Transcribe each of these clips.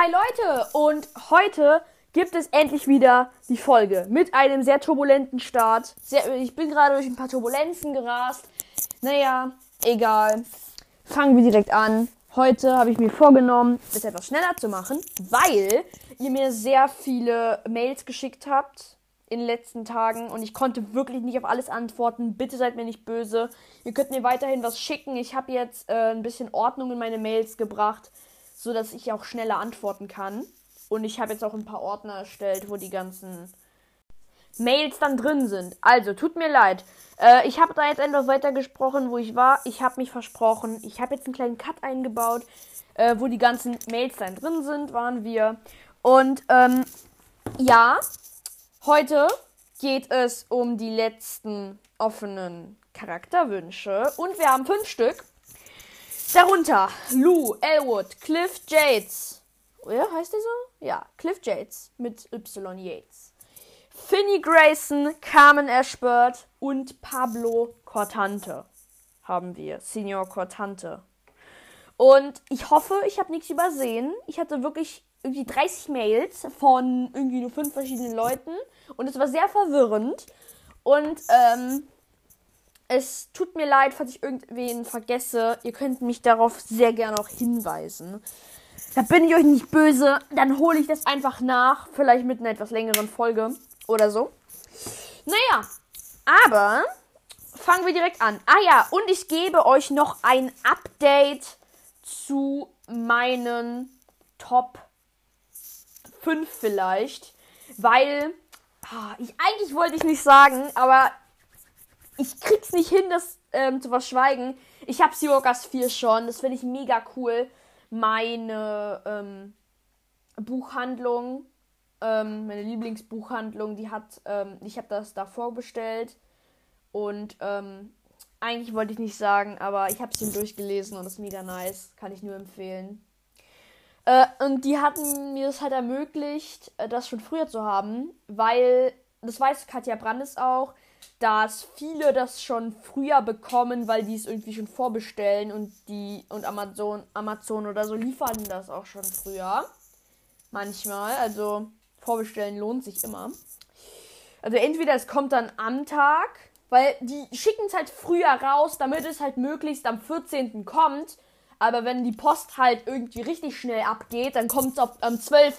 Hi Leute und heute gibt es endlich wieder die Folge mit einem sehr turbulenten Start. Sehr, ich bin gerade durch ein paar Turbulenzen gerast. Naja, egal. Fangen wir direkt an. Heute habe ich mir vorgenommen, es etwas schneller zu machen, weil ihr mir sehr viele Mails geschickt habt in den letzten Tagen und ich konnte wirklich nicht auf alles antworten. Bitte seid mir nicht böse. Ihr könnt mir weiterhin was schicken. Ich habe jetzt äh, ein bisschen Ordnung in meine Mails gebracht, so dass ich auch schneller antworten kann. Und ich habe jetzt auch ein paar Ordner erstellt, wo die ganzen Mails dann drin sind. Also, tut mir leid. Äh, ich habe da jetzt etwas weitergesprochen, wo ich war. Ich habe mich versprochen. Ich habe jetzt einen kleinen Cut eingebaut, äh, wo die ganzen Mails dann drin sind, waren wir. Und ähm, ja, Heute geht es um die letzten offenen Charakterwünsche und wir haben fünf Stück. Darunter Lou, Elwood, Cliff Yates. Ja, heißt der so? Ja, Cliff Yates mit Y Yates. Finny Grayson, Carmen Ashbird und Pablo Cortante haben wir. Senior Cortante. Und ich hoffe, ich habe nichts übersehen. Ich hatte wirklich irgendwie 30 Mails von irgendwie nur fünf verschiedenen Leuten und es war sehr verwirrend und ähm, es tut mir leid, falls ich irgendwen vergesse. Ihr könnt mich darauf sehr gerne auch hinweisen. Da bin ich euch nicht böse. Dann hole ich das einfach nach. Vielleicht mit einer etwas längeren Folge oder so. Naja, aber fangen wir direkt an. Ah ja, und ich gebe euch noch ein Update zu meinen Top 5 vielleicht, weil ah, ich eigentlich wollte ich nicht sagen, aber ich krieg's nicht hin, das ähm, zu verschweigen. Ich habe Seawalkers 4 schon, das finde ich mega cool. Meine ähm, Buchhandlung, ähm, meine Lieblingsbuchhandlung, die hat, ähm, ich habe das davor bestellt und ähm, eigentlich wollte ich nicht sagen, aber ich habe es ihm durchgelesen und es ist mega nice, kann ich nur empfehlen. Äh, und die hatten mir das halt ermöglicht, äh, das schon früher zu haben, weil, das weiß Katja Brandes auch, dass viele das schon früher bekommen, weil die es irgendwie schon vorbestellen und die und Amazon, Amazon oder so liefern das auch schon früher. Manchmal. Also vorbestellen lohnt sich immer. Also entweder es kommt dann am Tag, weil die schicken es halt früher raus, damit es halt möglichst am 14. kommt aber wenn die Post halt irgendwie richtig schnell abgeht, dann kommt es am 12.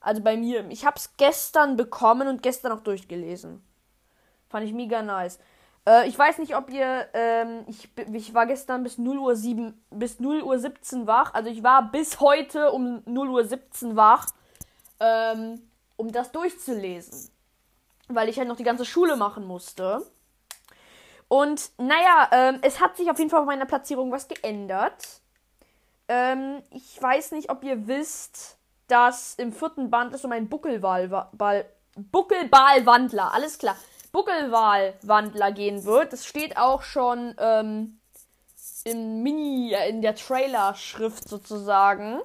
Also bei mir. Ich habe es gestern bekommen und gestern auch durchgelesen. Fand ich mega nice. Äh, ich weiß nicht, ob ihr. Ähm, ich, ich war gestern bis 0 Uhr 7, bis 0 Uhr 17 wach. Also ich war bis heute um 0 Uhr 17 wach. Ähm, um das durchzulesen. Weil ich halt noch die ganze Schule machen musste. Und naja, ähm, es hat sich auf jeden Fall bei meiner Platzierung was geändert. Ähm, ich weiß nicht, ob ihr wisst, dass im vierten Band es um einen Buckelwahl, Buckelbalwandler, alles klar, Buckelwahlwandler gehen wird. Das steht auch schon ähm, im Mini, äh, in der Trailer-Schrift sozusagen.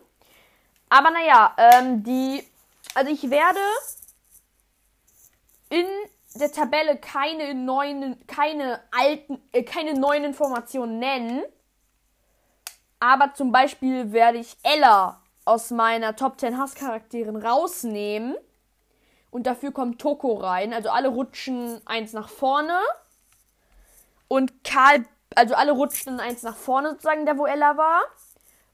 Aber naja, ähm, die, also ich werde in der Tabelle keine neuen, keine alten, äh, keine neuen Informationen nennen. Aber zum Beispiel werde ich Ella aus meiner Top 10 Hasscharakteren rausnehmen. Und dafür kommt Toko rein. Also alle rutschen eins nach vorne. Und Karl, also alle rutschen eins nach vorne sozusagen, der wo Ella war.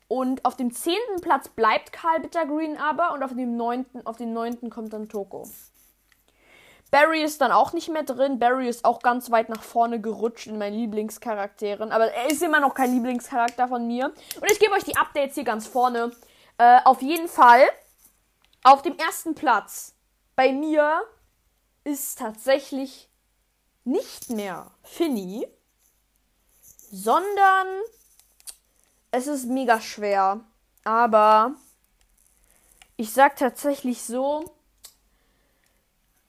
Und auf dem zehnten Platz bleibt Karl Bittergreen aber. Und auf dem neunten, auf den neunten kommt dann Toko. Barry ist dann auch nicht mehr drin. Barry ist auch ganz weit nach vorne gerutscht in meinen Lieblingscharakteren. Aber er ist immer noch kein Lieblingscharakter von mir. Und ich gebe euch die Updates hier ganz vorne. Äh, auf jeden Fall auf dem ersten Platz bei mir ist tatsächlich nicht mehr Finny, sondern es ist mega schwer. Aber ich sag tatsächlich so,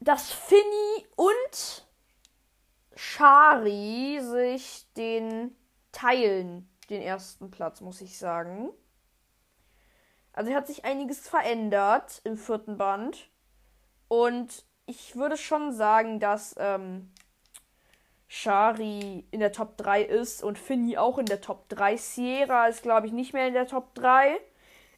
dass Finny und Shari sich den teilen, den ersten Platz, muss ich sagen. Also hat sich einiges verändert im vierten Band. Und ich würde schon sagen, dass ähm, Shari in der Top 3 ist und Finny auch in der Top 3. Sierra ist, glaube ich, nicht mehr in der Top 3.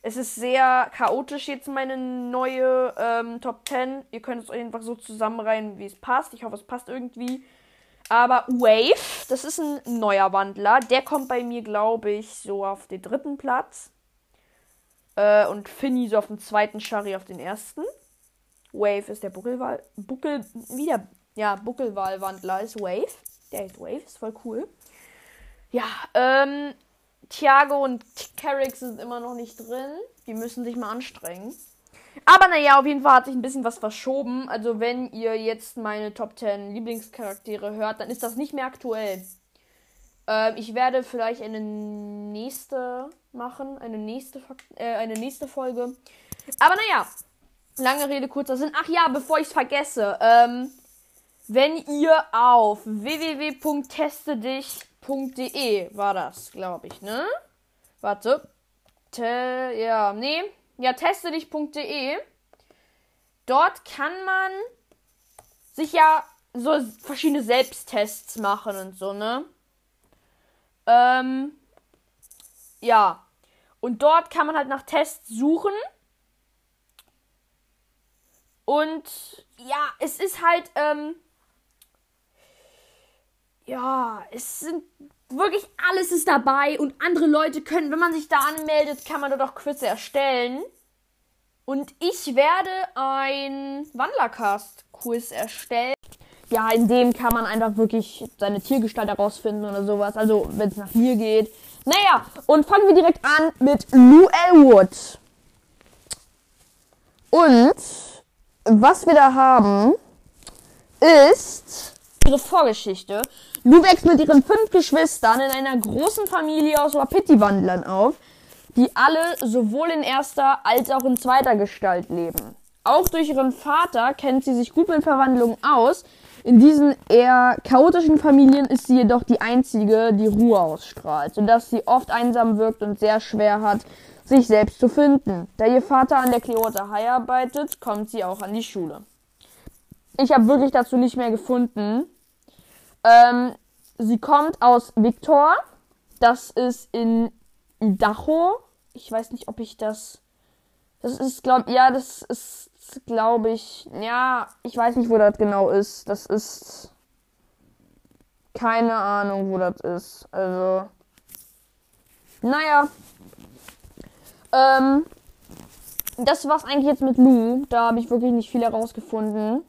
Es ist sehr chaotisch jetzt meine neue ähm, Top 10. Ihr könnt es einfach so zusammenreihen, wie es passt. Ich hoffe, es passt irgendwie. Aber Wave, das ist ein neuer Wandler. Der kommt bei mir, glaube ich, so auf den dritten Platz. Äh, und Finny so auf dem zweiten, Shari auf den ersten. Wave ist der Buckelwahl. Buckel. Wieder. Ja, Buckelwahlwandler ist Wave. Der ist Wave, ist voll cool. Ja, ähm. Thiago und Carrick sind immer noch nicht drin. Die müssen sich mal anstrengen. Aber naja, auf jeden Fall hat sich ein bisschen was verschoben. Also wenn ihr jetzt meine Top 10 Lieblingscharaktere hört, dann ist das nicht mehr aktuell. Ähm, ich werde vielleicht eine nächste machen, eine nächste, äh, eine nächste Folge. Aber naja, lange Rede, kurzer Sinn. Ach ja, bevor ich es vergesse, ähm, wenn ihr auf www.testedich.de war das, glaube ich, ne? Warte. Te ja, nee. Ja, testedich.de. Dort kann man sich ja so verschiedene Selbsttests machen und so, ne? Ähm, ja. Und dort kann man halt nach Tests suchen. Und ja, es ist halt, ähm, ja, es sind wirklich alles ist dabei und andere Leute können, wenn man sich da anmeldet, kann man dort auch Quizze erstellen. Und ich werde ein Wandlercast-Quiz erstellen. Ja, in dem kann man einfach wirklich seine Tiergestalt herausfinden oder sowas. Also, wenn es nach mir geht. Naja, und fangen wir direkt an mit Lou Elwood. Und was wir da haben, ist ihre Vorgeschichte. Lou wächst mit ihren fünf Geschwistern in einer großen Familie aus Wapiti-Wandlern auf, die alle sowohl in erster als auch in zweiter Gestalt leben. Auch durch ihren Vater kennt sie sich gut mit Verwandlungen aus. In diesen eher chaotischen Familien ist sie jedoch die einzige, die Ruhe ausstrahlt, sodass sie oft einsam wirkt und sehr schwer hat, sich selbst zu finden. Da ihr Vater an der High arbeitet, kommt sie auch an die Schule. Ich habe wirklich dazu nicht mehr gefunden. Ähm, sie kommt aus Victor. Das ist in Idaho. Ich weiß nicht, ob ich das. Das ist, glaube ja, das ist, glaube ich. Ja, ich weiß nicht, wo das genau ist. Das ist. Keine Ahnung, wo das ist. Also. Naja. Ähm. Das war's eigentlich jetzt mit Lou. Da habe ich wirklich nicht viel herausgefunden.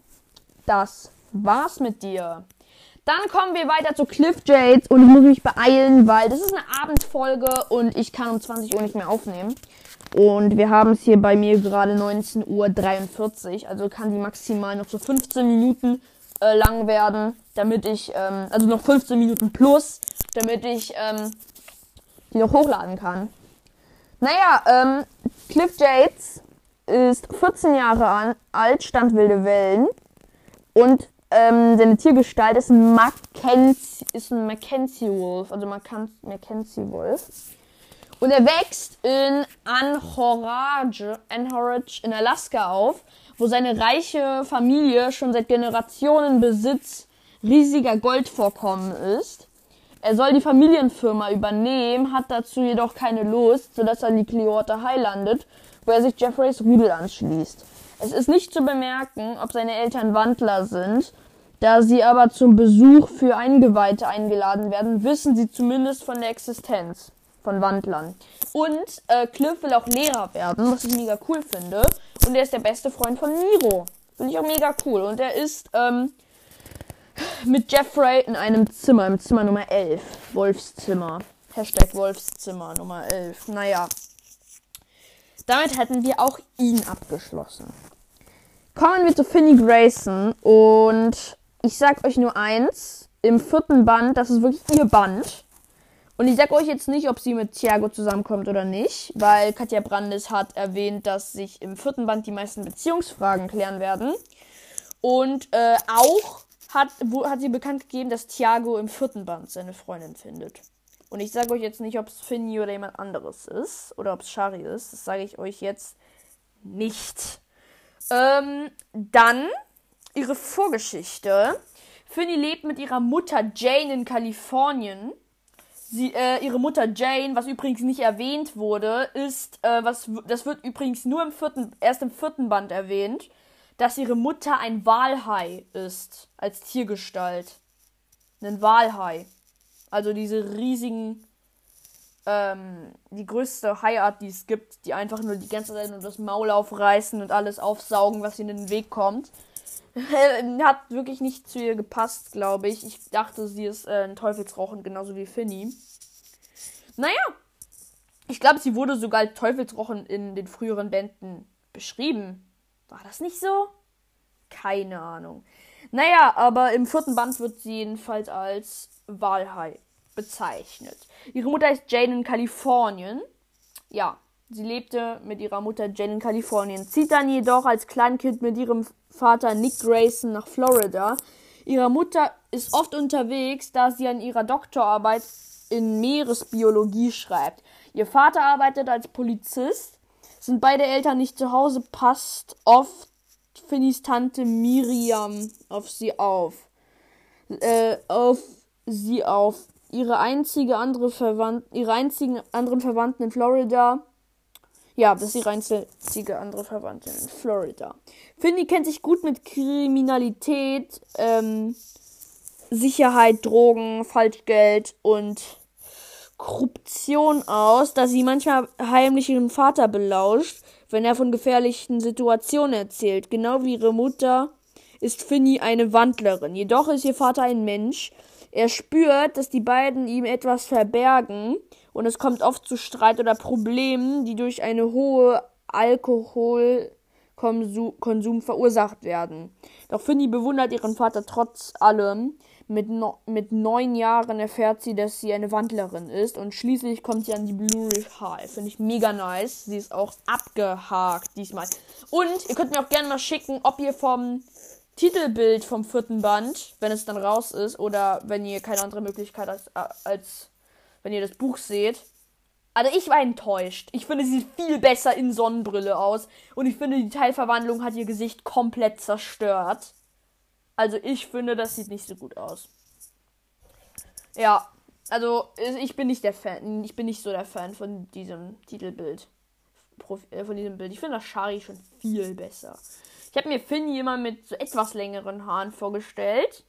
Das war's mit dir. Dann kommen wir weiter zu Cliff Jades und ich muss mich beeilen, weil das ist eine Abendfolge und ich kann um 20 Uhr nicht mehr aufnehmen. Und wir haben es hier bei mir gerade 19.43 Uhr, also kann die maximal noch so 15 Minuten äh, lang werden, damit ich, ähm, also noch 15 Minuten plus, damit ich ähm, die noch hochladen kann. Naja, ähm, Cliff Jades ist 14 Jahre alt, stand wilde Wellen und ähm, seine Tiergestalt ist ein Mackenzie, ist ein Mackenzie Wolf, also Mackenzie Wolf. Und er wächst in Anchorage, Anchorage in Alaska auf, wo seine reiche Familie schon seit Generationen Besitz riesiger Goldvorkommen ist. Er soll die Familienfirma übernehmen, hat dazu jedoch keine Lust, sodass er die Clearwater High landet, wo er sich Jeffreys Rudel anschließt. Es ist nicht zu bemerken, ob seine Eltern Wandler sind da sie aber zum Besuch für Eingeweihte eingeladen werden, wissen sie zumindest von der Existenz von Wandlern. Und äh, Cliff will auch Lehrer werden, was ich mega cool finde. Und er ist der beste Freund von Miro. Finde ich auch mega cool. Und er ist ähm, mit Jeffrey in einem Zimmer, im Zimmer Nummer 11. Wolfszimmer. Hashtag Wolfszimmer Nummer 11. Naja. Damit hätten wir auch ihn abgeschlossen. Kommen wir zu Finny Grayson und ich sag euch nur eins. Im vierten Band, das ist wirklich ihr Band. Und ich sag euch jetzt nicht, ob sie mit Thiago zusammenkommt oder nicht, weil Katja Brandes hat erwähnt, dass sich im vierten Band die meisten Beziehungsfragen klären werden. Und äh, auch hat, wo, hat sie bekannt gegeben, dass Thiago im vierten Band seine Freundin findet. Und ich sage euch jetzt nicht, ob es Finny oder jemand anderes ist oder ob es Shari ist. Das sage ich euch jetzt nicht. Ähm, dann ihre Vorgeschichte. Finny lebt mit ihrer Mutter Jane in Kalifornien. Sie, äh, ihre Mutter Jane, was übrigens nicht erwähnt wurde, ist, äh, was, das wird übrigens nur im vierten, erst im vierten Band erwähnt, dass ihre Mutter ein Walhai ist, als Tiergestalt. Ein Walhai. Also diese riesigen, ähm, die größte Haiart, die es gibt, die einfach nur die ganze Zeit nur das Maul aufreißen und alles aufsaugen, was ihnen in den Weg kommt. Hat wirklich nicht zu ihr gepasst, glaube ich. Ich dachte, sie ist äh, ein Teufelsrochen, genauso wie Finny. Naja, ich glaube, sie wurde sogar als Teufelsrochen in den früheren Bänden beschrieben. War das nicht so? Keine Ahnung. Naja, aber im vierten Band wird sie jedenfalls als Walhai bezeichnet. Ihre Mutter ist Jane in Kalifornien. Ja, sie lebte mit ihrer Mutter Jane in Kalifornien, zieht dann jedoch als Kleinkind mit ihrem Vater Nick Grayson nach Florida. Ihre Mutter ist oft unterwegs, da sie an ihrer Doktorarbeit in Meeresbiologie schreibt. Ihr Vater arbeitet als Polizist. Sind beide Eltern nicht zu Hause, passt oft Finnys Tante Miriam auf sie auf. Äh, auf sie auf. Ihre einzige andere Verwandten, ihre einzigen anderen Verwandten in Florida ja, das ist ihre einzige andere Verwandtin in Florida. Finny kennt sich gut mit Kriminalität, ähm, Sicherheit, Drogen, Falschgeld und Korruption aus, da sie manchmal heimlich ihren Vater belauscht, wenn er von gefährlichen Situationen erzählt. Genau wie ihre Mutter ist Finny eine Wandlerin. Jedoch ist ihr Vater ein Mensch. Er spürt, dass die beiden ihm etwas verbergen und es kommt oft zu Streit oder Problemen, die durch eine hohe Alkoholkonsum verursacht werden. Doch Finny bewundert ihren Vater trotz allem. Mit, no mit neun Jahren erfährt sie, dass sie eine Wandlerin ist und schließlich kommt sie an die Blue High. Finde ich mega nice. Sie ist auch abgehakt diesmal. Und ihr könnt mir auch gerne mal schicken, ob ihr vom Titelbild vom vierten Band, wenn es dann raus ist, oder wenn ihr keine andere Möglichkeit als, als wenn ihr das Buch seht. Also ich war enttäuscht. Ich finde, sie sieht viel besser in Sonnenbrille aus. Und ich finde, die Teilverwandlung hat ihr Gesicht komplett zerstört. Also ich finde, das sieht nicht so gut aus. Ja, also ich bin nicht der Fan. Ich bin nicht so der Fan von diesem Titelbild. Äh, von diesem Bild. Ich finde das Shari schon viel besser. Ich habe mir Finn jemand mit so etwas längeren Haaren vorgestellt.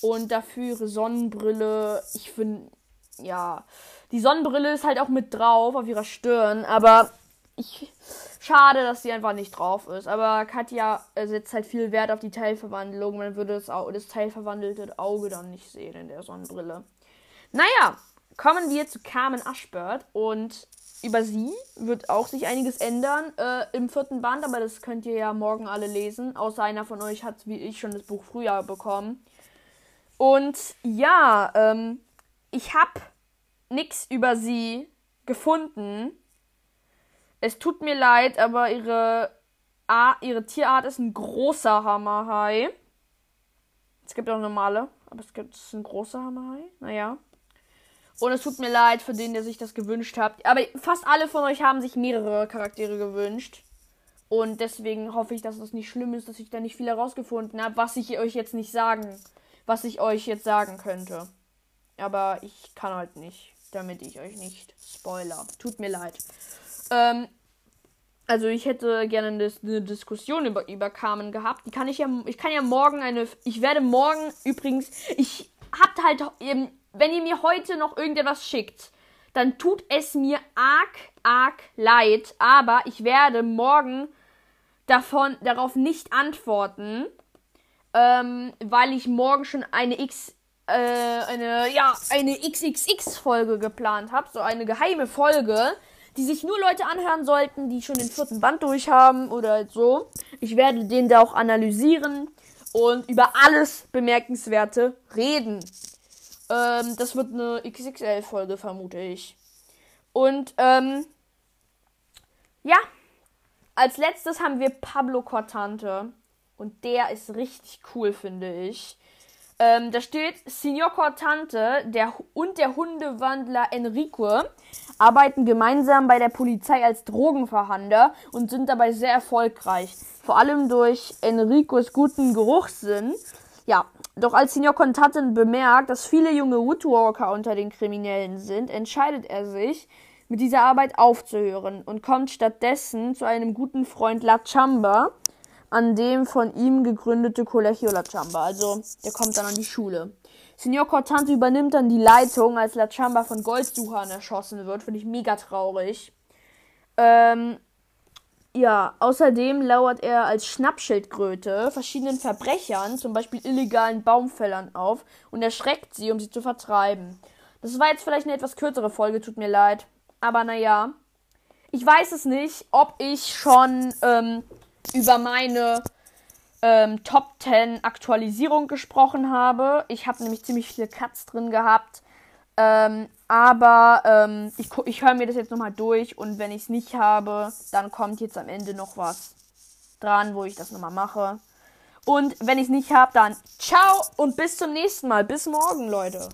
Und dafür ihre Sonnenbrille. Ich finde, ja, die Sonnenbrille ist halt auch mit drauf auf ihrer Stirn, aber ich schade, dass sie einfach nicht drauf ist. Aber Katja setzt halt viel Wert auf die Teilverwandlung. Man würde das, das teilverwandelte Auge dann nicht sehen in der Sonnenbrille. Naja, kommen wir zu Carmen Ashbird und über sie wird auch sich einiges ändern äh, im vierten Band, aber das könnt ihr ja morgen alle lesen. Außer einer von euch hat wie ich schon das Buch früher bekommen. Und ja, ähm, ich habe nichts über sie gefunden. Es tut mir leid, aber ihre, A ihre Tierart ist ein großer Hammerhai. Es gibt auch normale, aber es gibt ein großer Hammerhai. Naja. Und es tut mir leid für den, der sich das gewünscht hat. Aber fast alle von euch haben sich mehrere Charaktere gewünscht. Und deswegen hoffe ich, dass es nicht schlimm ist, dass ich da nicht viel herausgefunden habe, was ich euch jetzt nicht sagen, was ich euch jetzt sagen könnte. Aber ich kann halt nicht, damit ich euch nicht spoiler. Tut mir leid. Ähm, also ich hätte gerne eine, Diskussion über, über Carmen gehabt. Die kann ich ja, ich kann ja morgen eine, ich werde morgen übrigens, ich habt halt eben, wenn ihr mir heute noch irgendetwas schickt, dann tut es mir arg, arg leid, aber ich werde morgen davon, darauf nicht antworten, ähm, weil ich morgen schon eine X äh, eine, ja, eine XXX-Folge geplant habe, so eine geheime Folge, die sich nur Leute anhören sollten, die schon den vierten Band durch haben oder so. Ich werde den da auch analysieren und über alles Bemerkenswerte reden. Ähm, das wird eine XXL-Folge, vermute ich. Und, ähm, ja, als letztes haben wir Pablo Cortante. Und der ist richtig cool, finde ich. Ähm, da steht, Signor Cortante der, und der Hundewandler Enrico arbeiten gemeinsam bei der Polizei als Drogenverhandler und sind dabei sehr erfolgreich. Vor allem durch Enricos guten Geruchssinn Ja, doch als Senior Contatten bemerkt, dass viele junge Woodwalker unter den Kriminellen sind, entscheidet er sich, mit dieser Arbeit aufzuhören und kommt stattdessen zu einem guten Freund La Chamba, an dem von ihm gegründete Colegio La Chamba. Also, der kommt dann an die Schule. Signor Cortante übernimmt dann die Leitung, als La Chamba von Goldsuchern erschossen wird. Finde ich mega traurig. Ähm, ja, außerdem lauert er als Schnappschildkröte verschiedenen Verbrechern, zum Beispiel illegalen Baumfällern, auf und erschreckt sie, um sie zu vertreiben. Das war jetzt vielleicht eine etwas kürzere Folge, tut mir leid. Aber naja, ich weiß es nicht, ob ich schon ähm, über meine ähm, Top 10 Aktualisierung gesprochen habe. Ich habe nämlich ziemlich viele Cuts drin gehabt. Ähm, aber ähm, ich, ich höre mir das jetzt nochmal durch und wenn ich es nicht habe, dann kommt jetzt am Ende noch was dran, wo ich das nochmal mache. Und wenn ich es nicht habe, dann ciao und bis zum nächsten Mal. Bis morgen, Leute.